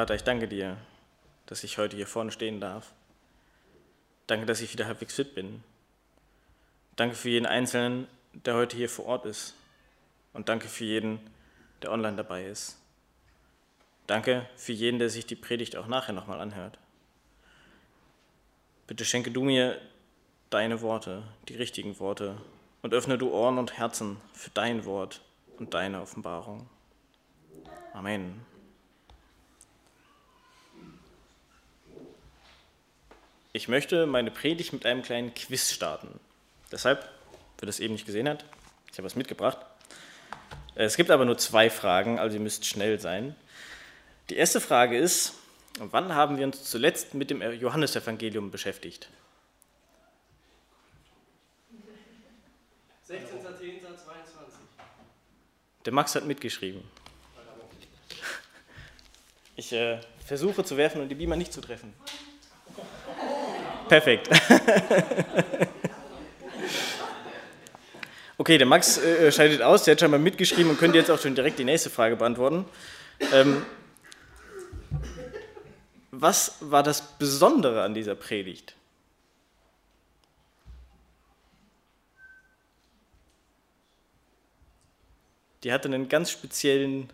Vater, ich danke dir, dass ich heute hier vorne stehen darf. Danke, dass ich wieder halbwegs fit bin. Danke für jeden Einzelnen, der heute hier vor Ort ist. Und danke für jeden, der online dabei ist. Danke für jeden, der sich die Predigt auch nachher nochmal anhört. Bitte schenke du mir deine Worte, die richtigen Worte, und öffne du Ohren und Herzen für dein Wort und deine Offenbarung. Amen. Ich möchte meine Predigt mit einem kleinen Quiz starten. Deshalb, wer das eben nicht gesehen hat, ich habe was mitgebracht. Es gibt aber nur zwei Fragen, also ihr müsst schnell sein. Die erste Frage ist, wann haben wir uns zuletzt mit dem Johannesevangelium beschäftigt? 16.10.22. Der Max hat mitgeschrieben. Ich äh, versuche zu werfen und die Beamer nicht zu treffen. Perfekt. Okay, der Max äh, scheidet aus, der hat schon mal mitgeschrieben und könnte jetzt auch schon direkt die nächste Frage beantworten. Ähm, was war das Besondere an dieser Predigt? Die hatte einen ganz speziellen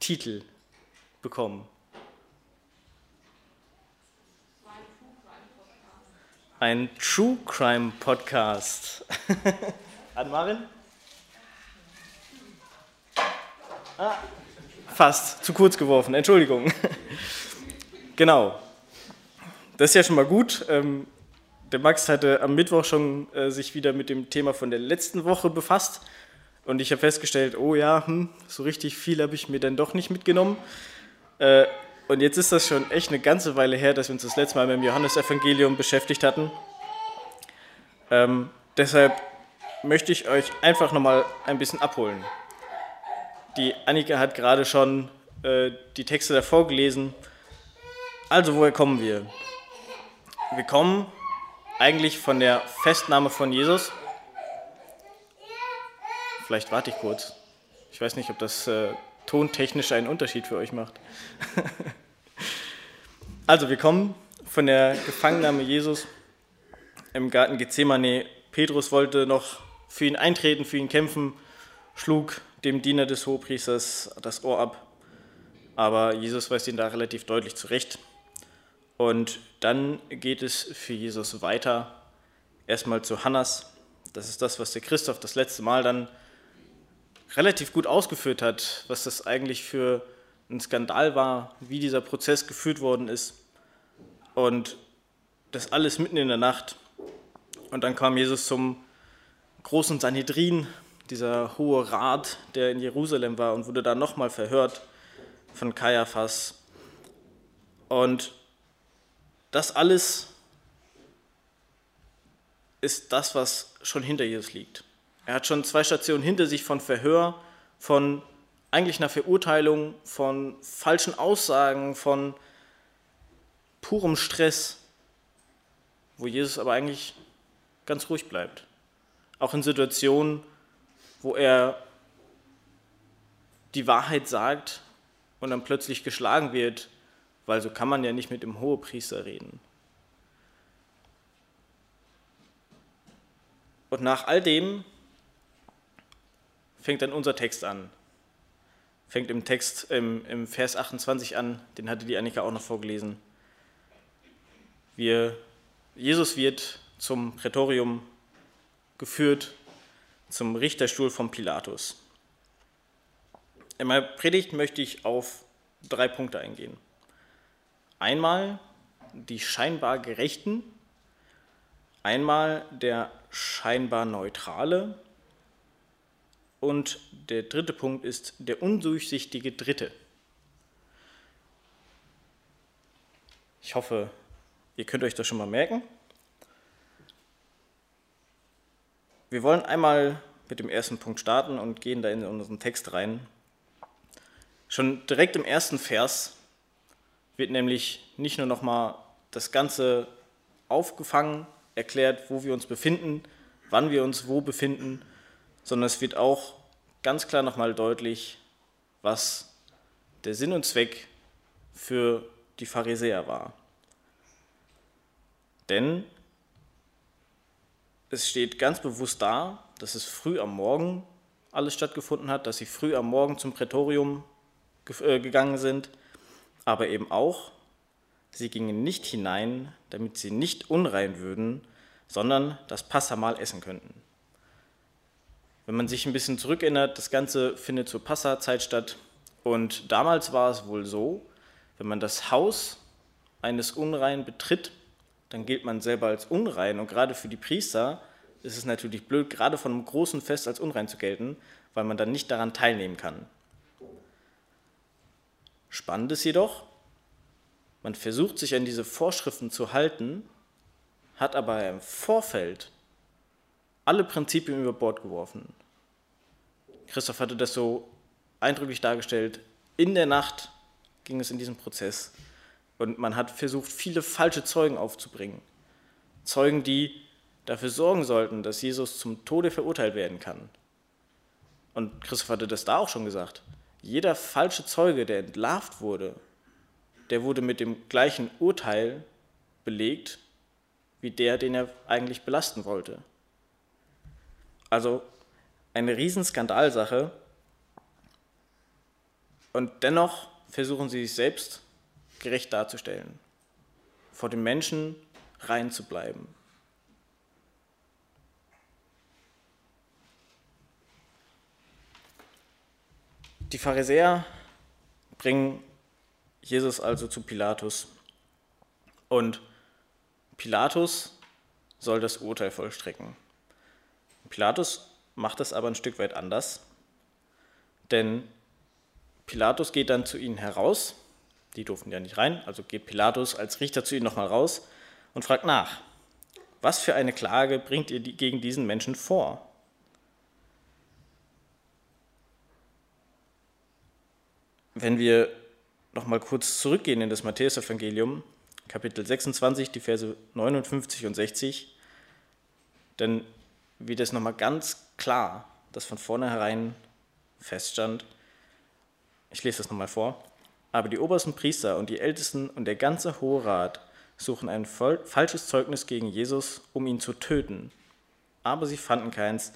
Titel bekommen. Ein True Crime Podcast. Anmarin? Ah, fast, zu kurz geworfen, Entschuldigung. genau. Das ist ja schon mal gut. Ähm, der Max hatte am Mittwoch schon äh, sich wieder mit dem Thema von der letzten Woche befasst. Und ich habe festgestellt, oh ja, hm, so richtig viel habe ich mir dann doch nicht mitgenommen. Äh, und jetzt ist das schon echt eine ganze Weile her, dass wir uns das letzte Mal mit dem Johannesevangelium beschäftigt hatten. Ähm, deshalb möchte ich euch einfach nochmal ein bisschen abholen. Die Annika hat gerade schon äh, die Texte davor gelesen. Also, woher kommen wir? Wir kommen eigentlich von der Festnahme von Jesus. Vielleicht warte ich kurz. Ich weiß nicht, ob das äh, tontechnisch einen Unterschied für euch macht. also, wir kommen von der Gefangennahme Jesus im Garten Gethsemane. Petrus wollte noch für ihn eintreten, für ihn kämpfen, schlug dem Diener des Hohepriesters das Ohr ab. Aber Jesus weist ihn da relativ deutlich zurecht. Und dann geht es für Jesus weiter. Erstmal zu Hannas. Das ist das, was der Christoph das letzte Mal dann relativ gut ausgeführt hat, was das eigentlich für ein Skandal war, wie dieser Prozess geführt worden ist. Und das alles mitten in der Nacht. Und dann kam Jesus zum großen Sanhedrin, dieser hohe Rat, der in Jerusalem war und wurde da nochmal verhört von Kaiaphas. Und das alles ist das, was schon hinter Jesus liegt. Er hat schon zwei Stationen hinter sich von Verhör, von eigentlich einer Verurteilung, von falschen Aussagen, von purem Stress, wo Jesus aber eigentlich ganz ruhig bleibt. Auch in Situationen, wo er die Wahrheit sagt und dann plötzlich geschlagen wird, weil so kann man ja nicht mit dem Hohepriester reden. Und nach all dem fängt dann unser Text an. Fängt im Text im, im Vers 28 an, den hatte die Annika auch noch vorgelesen. Wir, Jesus wird zum Prätorium geführt, zum Richterstuhl von Pilatus. In meiner Predigt möchte ich auf drei Punkte eingehen. Einmal die scheinbar Gerechten, einmal der scheinbar Neutrale und der dritte Punkt ist der undurchsichtige Dritte. Ich hoffe, ihr könnt euch das schon mal merken. Wir wollen einmal mit dem ersten Punkt starten und gehen da in unseren Text rein. Schon direkt im ersten Vers wird nämlich nicht nur nochmal das Ganze aufgefangen, erklärt, wo wir uns befinden, wann wir uns wo befinden, sondern es wird auch ganz klar nochmal deutlich, was der Sinn und Zweck für die Pharisäer war. Denn es steht ganz bewusst da, dass es früh am Morgen alles stattgefunden hat, dass sie früh am Morgen zum Prätorium äh, gegangen sind, aber eben auch, sie gingen nicht hinein, damit sie nicht unrein würden, sondern das Passamal essen könnten. Wenn man sich ein bisschen zurückerinnert, das Ganze findet zur Passazeit statt und damals war es wohl so, wenn man das Haus eines Unreinen betritt, dann gilt man selber als unrein und gerade für die Priester ist es natürlich blöd, gerade von einem großen Fest als unrein zu gelten, weil man dann nicht daran teilnehmen kann. Spannend ist jedoch, man versucht sich an diese Vorschriften zu halten, hat aber im Vorfeld alle Prinzipien über Bord geworfen. Christoph hatte das so eindrücklich dargestellt. In der Nacht ging es in diesem Prozess und man hat versucht, viele falsche Zeugen aufzubringen. Zeugen, die dafür sorgen sollten, dass Jesus zum Tode verurteilt werden kann. Und Christoph hatte das da auch schon gesagt. Jeder falsche Zeuge, der entlarvt wurde, der wurde mit dem gleichen Urteil belegt wie der, den er eigentlich belasten wollte. Also eine Riesenskandalsache. Und dennoch versuchen sie sich selbst gerecht darzustellen, vor den Menschen rein zu bleiben. Die Pharisäer bringen Jesus also zu Pilatus und Pilatus soll das Urteil vollstrecken. Pilatus macht das aber ein Stück weit anders, denn Pilatus geht dann zu ihnen heraus, die durften ja nicht rein, also geht Pilatus als Richter zu ihnen nochmal raus und fragt nach, was für eine Klage bringt ihr gegen diesen Menschen vor? Wenn wir nochmal kurz zurückgehen in das Matthäusevangelium, Kapitel 26, die Verse 59 und 60, dann wird es nochmal ganz klar, dass von vornherein feststand, ich lese das nochmal vor, aber die obersten Priester und die Ältesten und der ganze Hohe Rat suchen ein falsches Zeugnis gegen Jesus, um ihn zu töten. Aber sie fanden keins,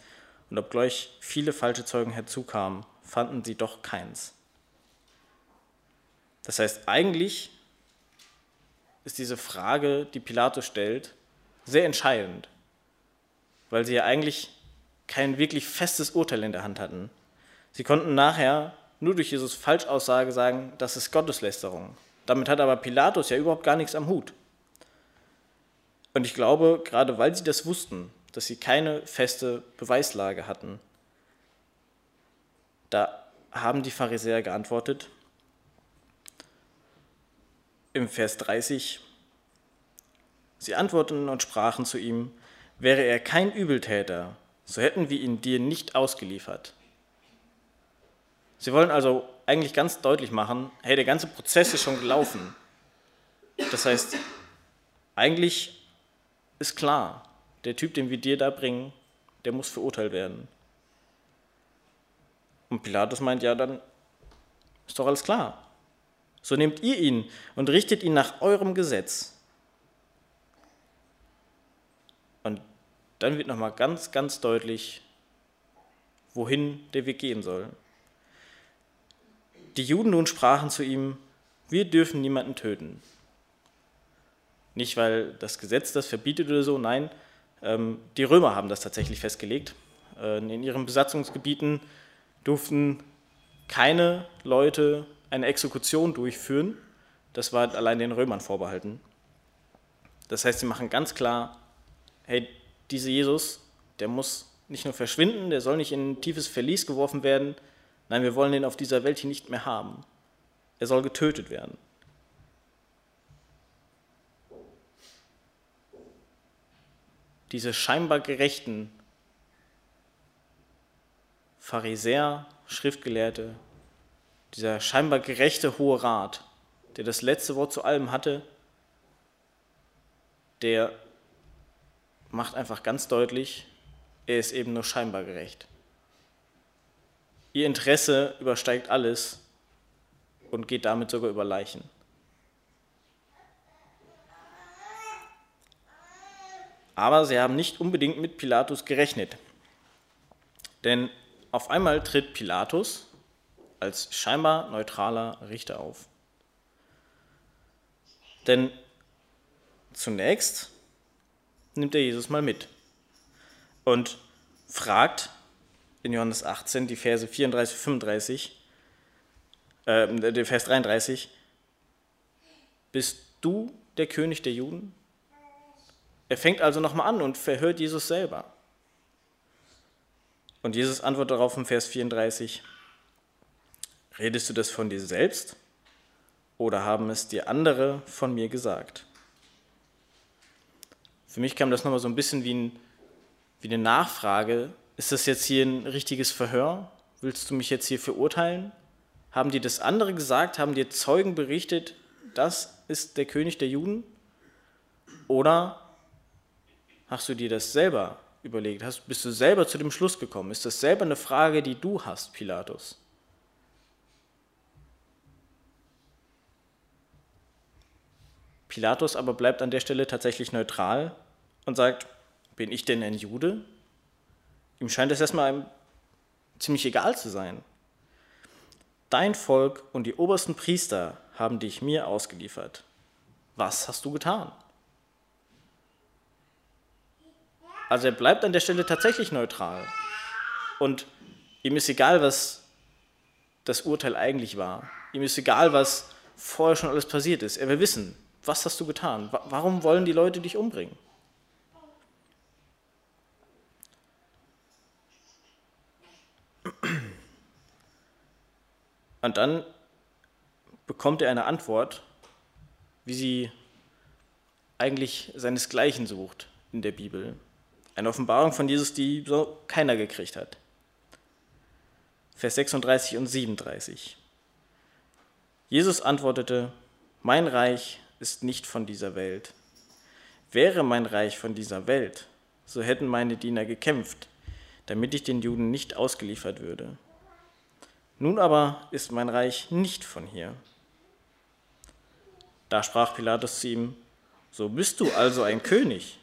und obgleich viele falsche Zeugen herzukamen, fanden sie doch keins. Das heißt, eigentlich ist diese Frage, die Pilatus stellt, sehr entscheidend, weil sie ja eigentlich kein wirklich festes Urteil in der Hand hatten. Sie konnten nachher nur durch Jesus Falschaussage sagen, das ist Gotteslästerung. Damit hat aber Pilatus ja überhaupt gar nichts am Hut. Und ich glaube, gerade weil sie das wussten, dass sie keine feste Beweislage hatten, da haben die Pharisäer geantwortet, im Vers 30, sie antworteten und sprachen zu ihm, wäre er kein Übeltäter, so hätten wir ihn dir nicht ausgeliefert. Sie wollen also eigentlich ganz deutlich machen, hey, der ganze Prozess ist schon gelaufen. Das heißt, eigentlich ist klar, der Typ, den wir dir da bringen, der muss verurteilt werden. Und Pilatus meint, ja, dann ist doch alles klar. So nehmt ihr ihn und richtet ihn nach eurem Gesetz. Und dann wird nochmal ganz, ganz deutlich, wohin der Weg gehen soll. Die Juden nun sprachen zu ihm, wir dürfen niemanden töten. Nicht, weil das Gesetz das verbietet oder so, nein, ähm, die Römer haben das tatsächlich festgelegt. Äh, in ihren Besatzungsgebieten durften keine Leute eine Exekution durchführen. Das war allein den Römern vorbehalten. Das heißt, sie machen ganz klar, hey, dieser Jesus, der muss nicht nur verschwinden, der soll nicht in ein tiefes Verlies geworfen werden, Nein, wir wollen ihn auf dieser Welt hier nicht mehr haben. Er soll getötet werden. Diese scheinbar gerechten Pharisäer, Schriftgelehrte, dieser scheinbar gerechte Hohe Rat, der das letzte Wort zu allem hatte, der macht einfach ganz deutlich, er ist eben nur scheinbar gerecht. Ihr Interesse übersteigt alles und geht damit sogar über Leichen. Aber sie haben nicht unbedingt mit Pilatus gerechnet. Denn auf einmal tritt Pilatus als scheinbar neutraler Richter auf. Denn zunächst nimmt er Jesus mal mit und fragt in Johannes 18 die Verse 34, 35, äh, der Vers 33, bist du der König der Juden? Er fängt also nochmal an und verhört Jesus selber. Und Jesus antwortet darauf im Vers 34, redest du das von dir selbst oder haben es dir andere von mir gesagt? Für mich kam das nochmal so ein bisschen wie, ein, wie eine Nachfrage. Ist das jetzt hier ein richtiges Verhör? Willst du mich jetzt hier verurteilen? Haben dir das andere gesagt? Haben dir Zeugen berichtet, das ist der König der Juden? Oder hast du dir das selber überlegt? Hast, bist du selber zu dem Schluss gekommen? Ist das selber eine Frage, die du hast, Pilatus? Pilatus aber bleibt an der Stelle tatsächlich neutral und sagt, bin ich denn ein Jude? Ihm scheint es erstmal ziemlich egal zu sein. Dein Volk und die obersten Priester haben dich mir ausgeliefert. Was hast du getan? Also er bleibt an der Stelle tatsächlich neutral. Und ihm ist egal, was das Urteil eigentlich war. Ihm ist egal, was vorher schon alles passiert ist. Er will wissen, was hast du getan? Warum wollen die Leute dich umbringen? Und dann bekommt er eine Antwort, wie sie eigentlich seinesgleichen sucht in der Bibel. Eine Offenbarung von Jesus, die so keiner gekriegt hat. Vers 36 und 37. Jesus antwortete, mein Reich ist nicht von dieser Welt. Wäre mein Reich von dieser Welt, so hätten meine Diener gekämpft, damit ich den Juden nicht ausgeliefert würde. Nun aber ist mein Reich nicht von hier. Da sprach Pilatus zu ihm, so bist du also ein König.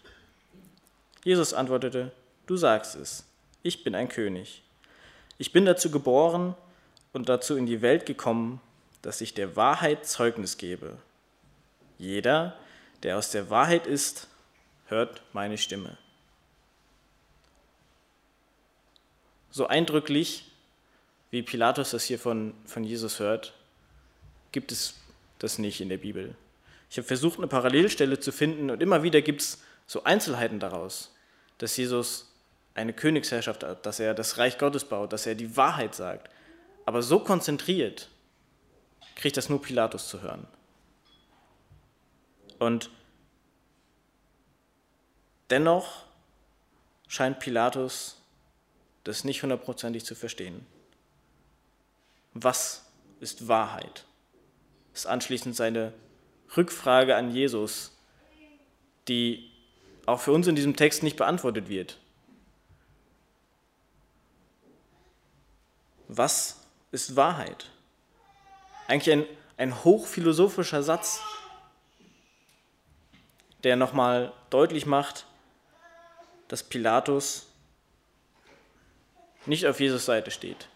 Jesus antwortete, du sagst es, ich bin ein König. Ich bin dazu geboren und dazu in die Welt gekommen, dass ich der Wahrheit Zeugnis gebe. Jeder, der aus der Wahrheit ist, hört meine Stimme. So eindrücklich, wie Pilatus das hier von, von Jesus hört, gibt es das nicht in der Bibel. Ich habe versucht, eine Parallelstelle zu finden und immer wieder gibt es so Einzelheiten daraus dass Jesus eine Königsherrschaft hat, dass er das Reich Gottes baut, dass er die Wahrheit sagt. Aber so konzentriert kriegt das nur Pilatus zu hören. Und dennoch scheint Pilatus das nicht hundertprozentig zu verstehen. Was ist Wahrheit? Das ist anschließend seine Rückfrage an Jesus, die auch für uns in diesem Text nicht beantwortet wird. Was ist Wahrheit? Eigentlich ein, ein hochphilosophischer Satz, der nochmal deutlich macht, dass Pilatus nicht auf Jesus Seite steht.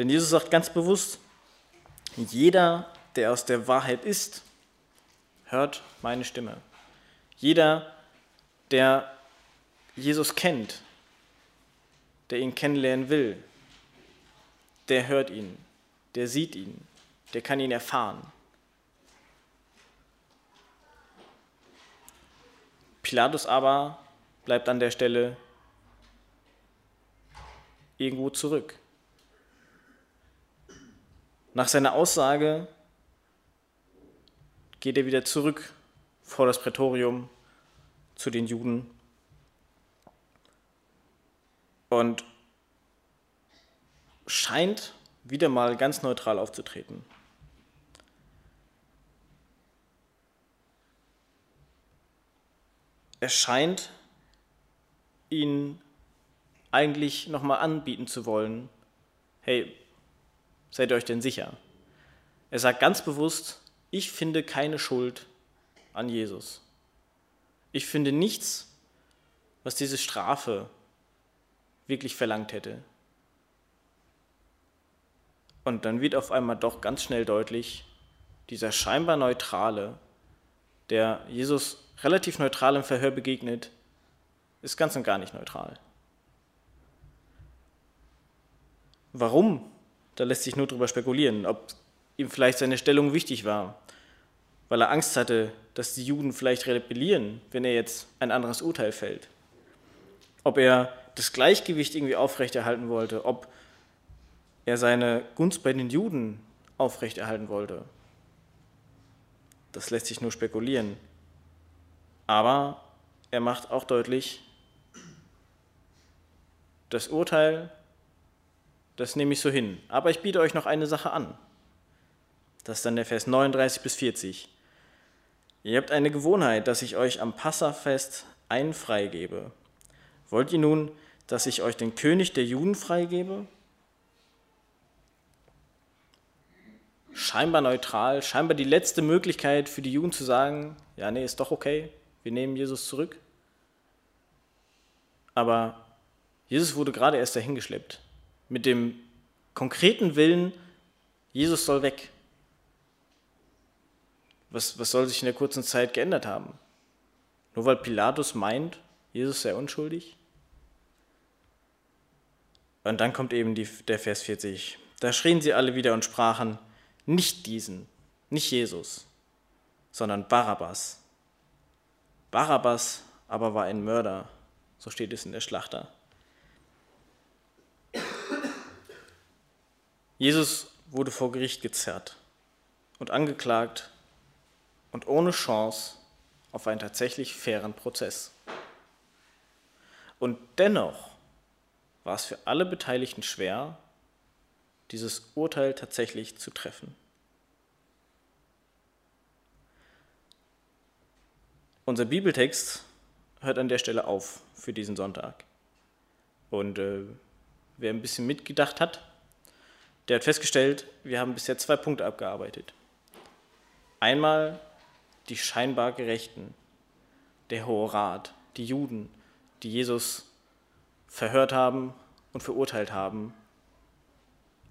Denn Jesus sagt ganz bewusst, jeder, der aus der Wahrheit ist, hört meine Stimme. Jeder, der Jesus kennt, der ihn kennenlernen will, der hört ihn, der sieht ihn, der kann ihn erfahren. Pilatus aber bleibt an der Stelle irgendwo zurück. Nach seiner Aussage geht er wieder zurück vor das Prätorium zu den Juden. Und scheint wieder mal ganz neutral aufzutreten. Er scheint ihn eigentlich nochmal anbieten zu wollen, hey, seid ihr euch denn sicher? Er sagt ganz bewusst, ich finde keine Schuld an Jesus. Ich finde nichts, was diese Strafe wirklich verlangt hätte. Und dann wird auf einmal doch ganz schnell deutlich, dieser scheinbar neutrale, der Jesus relativ neutral im Verhör begegnet, ist ganz und gar nicht neutral. Warum? Da lässt sich nur darüber spekulieren, ob ihm vielleicht seine Stellung wichtig war, weil er Angst hatte, dass die Juden vielleicht rebellieren, wenn er jetzt ein anderes Urteil fällt. Ob er das Gleichgewicht irgendwie aufrechterhalten wollte, ob er seine Gunst bei den Juden aufrechterhalten wollte. Das lässt sich nur spekulieren. Aber er macht auch deutlich, das Urteil, das nehme ich so hin. Aber ich biete euch noch eine Sache an. Das ist dann der Vers 39 bis 40. Ihr habt eine Gewohnheit, dass ich euch am Passafest einen freigebe. Wollt ihr nun, dass ich euch den König der Juden freigebe? Scheinbar neutral, scheinbar die letzte Möglichkeit für die Juden zu sagen, ja, nee, ist doch okay, wir nehmen Jesus zurück. Aber Jesus wurde gerade erst dahingeschleppt mit dem konkreten Willen, Jesus soll weg. Was, was soll sich in der kurzen Zeit geändert haben? Nur weil Pilatus meint, Jesus sei unschuldig? Und dann kommt eben die, der Vers 40. Da schrien sie alle wieder und sprachen, nicht diesen, nicht Jesus, sondern Barabbas. Barabbas aber war ein Mörder, so steht es in der Schlachter. Jesus wurde vor Gericht gezerrt und angeklagt und ohne Chance auf einen tatsächlich fairen Prozess. Und dennoch war es für alle Beteiligten schwer, dieses Urteil tatsächlich zu treffen. Unser Bibeltext hört an der Stelle auf für diesen Sonntag. Und äh, wer ein bisschen mitgedacht hat, der hat festgestellt, wir haben bisher zwei Punkte abgearbeitet. Einmal die scheinbar Gerechten, der Hohe Rat, die Juden, die Jesus verhört haben und verurteilt haben,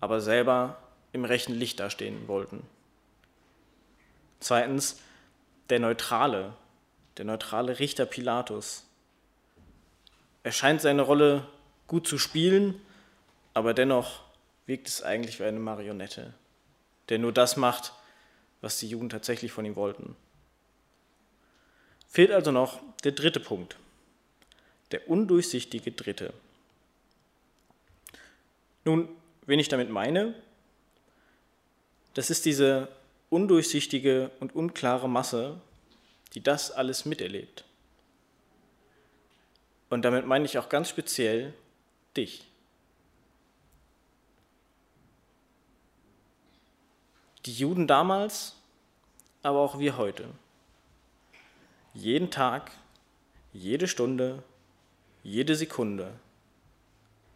aber selber im rechten Licht dastehen wollten. Zweitens der neutrale, der neutrale Richter Pilatus. Er scheint seine Rolle gut zu spielen, aber dennoch wirkt es eigentlich wie eine Marionette, der nur das macht, was die Juden tatsächlich von ihm wollten. Fehlt also noch der dritte Punkt, der undurchsichtige Dritte. Nun, wen ich damit meine, das ist diese undurchsichtige und unklare Masse, die das alles miterlebt. Und damit meine ich auch ganz speziell dich. Die Juden damals, aber auch wir heute. Jeden Tag, jede Stunde, jede Sekunde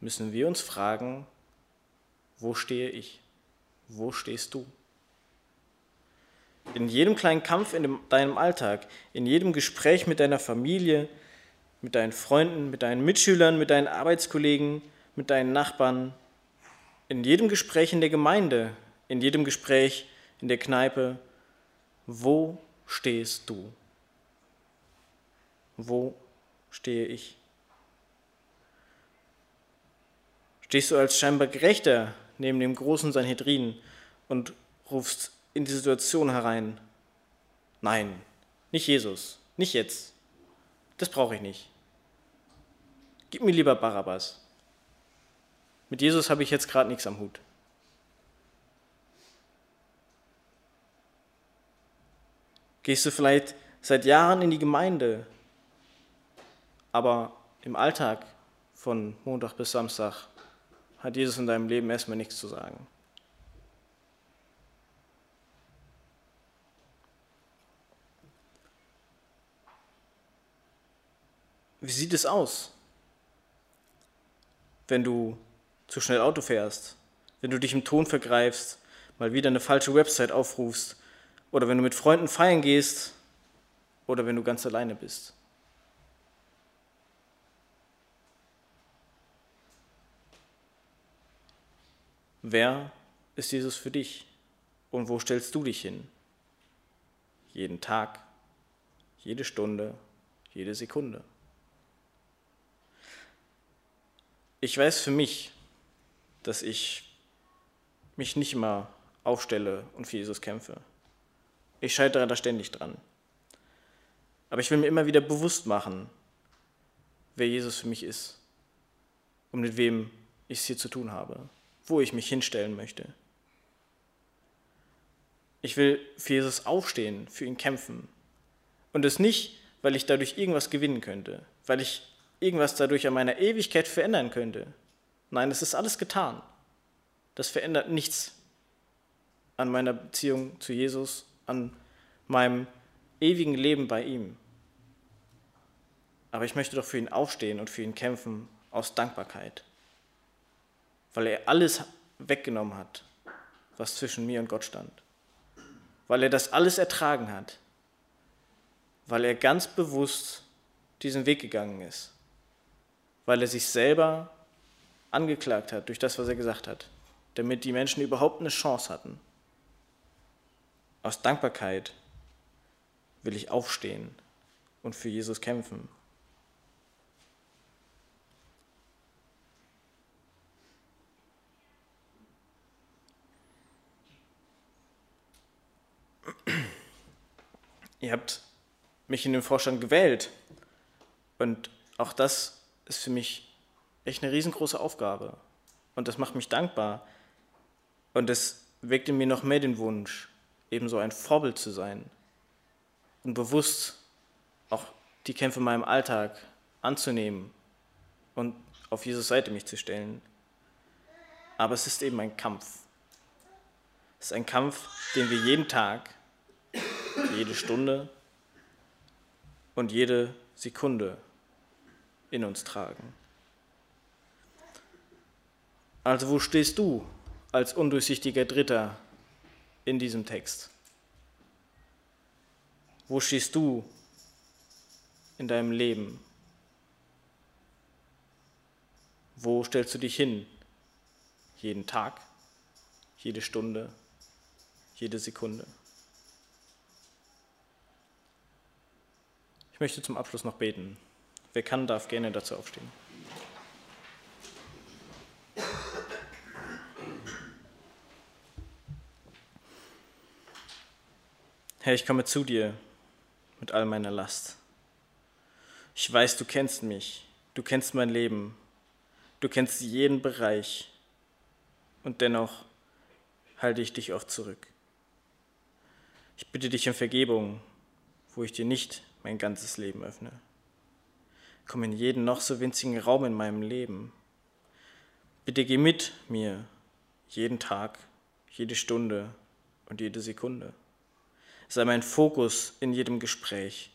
müssen wir uns fragen, wo stehe ich? Wo stehst du? In jedem kleinen Kampf in deinem Alltag, in jedem Gespräch mit deiner Familie, mit deinen Freunden, mit deinen Mitschülern, mit deinen Arbeitskollegen, mit deinen Nachbarn, in jedem Gespräch in der Gemeinde, in jedem Gespräch in der Kneipe, wo stehst du? Wo stehe ich? Stehst du als scheinbar Gerechter neben dem großen Sanhedrin und rufst in die Situation herein, nein, nicht Jesus, nicht jetzt, das brauche ich nicht. Gib mir lieber Barabbas. Mit Jesus habe ich jetzt gerade nichts am Hut. Gehst du vielleicht seit Jahren in die Gemeinde, aber im Alltag von Montag bis Samstag hat Jesus in deinem Leben erstmal nichts zu sagen. Wie sieht es aus, wenn du zu schnell Auto fährst, wenn du dich im Ton vergreifst, mal wieder eine falsche Website aufrufst oder wenn du mit Freunden feiern gehst oder wenn du ganz alleine bist. Wer ist Jesus für dich und wo stellst du dich hin? Jeden Tag, jede Stunde, jede Sekunde. Ich weiß für mich, dass ich mich nicht immer aufstelle und für Jesus kämpfe. Ich scheitere da ständig dran. Aber ich will mir immer wieder bewusst machen, wer Jesus für mich ist und mit wem ich es hier zu tun habe, wo ich mich hinstellen möchte. Ich will für Jesus aufstehen, für ihn kämpfen. Und es nicht, weil ich dadurch irgendwas gewinnen könnte, weil ich irgendwas dadurch an meiner Ewigkeit verändern könnte. Nein, es ist alles getan. Das verändert nichts an meiner Beziehung zu Jesus, an meinem ewigen Leben bei ihm. Aber ich möchte doch für ihn aufstehen und für ihn kämpfen aus Dankbarkeit, weil er alles weggenommen hat, was zwischen mir und Gott stand, weil er das alles ertragen hat, weil er ganz bewusst diesen Weg gegangen ist, weil er sich selber angeklagt hat durch das, was er gesagt hat, damit die Menschen überhaupt eine Chance hatten. Aus Dankbarkeit will ich aufstehen und für Jesus kämpfen. Ihr habt mich in den Vorstand gewählt und auch das ist für mich echt eine riesengroße Aufgabe und das macht mich dankbar und es weckt in mir noch mehr den Wunsch, ebenso ein Vorbild zu sein und bewusst auch die Kämpfe in meinem Alltag anzunehmen und auf Jesus Seite mich zu stellen. Aber es ist eben ein Kampf. Es ist ein Kampf, den wir jeden Tag, jede Stunde und jede Sekunde in uns tragen. Also wo stehst du als undurchsichtiger Dritter in diesem Text? Wo stehst du in deinem Leben? Wo stellst du dich hin? Jeden Tag, jede Stunde, jede Sekunde. Ich möchte zum Abschluss noch beten. Wer kann, darf gerne dazu aufstehen. Herr, ich komme zu dir mit all meiner Last. Ich weiß, du kennst mich, du kennst mein Leben, du kennst jeden Bereich und dennoch halte ich dich oft zurück. Ich bitte dich um Vergebung, wo ich dir nicht mein ganzes Leben öffne. Komm in jeden noch so winzigen Raum in meinem Leben. Bitte geh mit mir jeden Tag, jede Stunde und jede Sekunde sei mein Fokus in jedem Gespräch,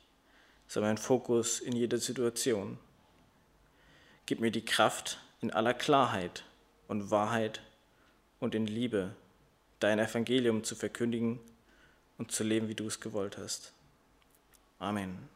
sei mein Fokus in jeder Situation. Gib mir die Kraft, in aller Klarheit und Wahrheit und in Liebe dein Evangelium zu verkündigen und zu leben, wie du es gewollt hast. Amen.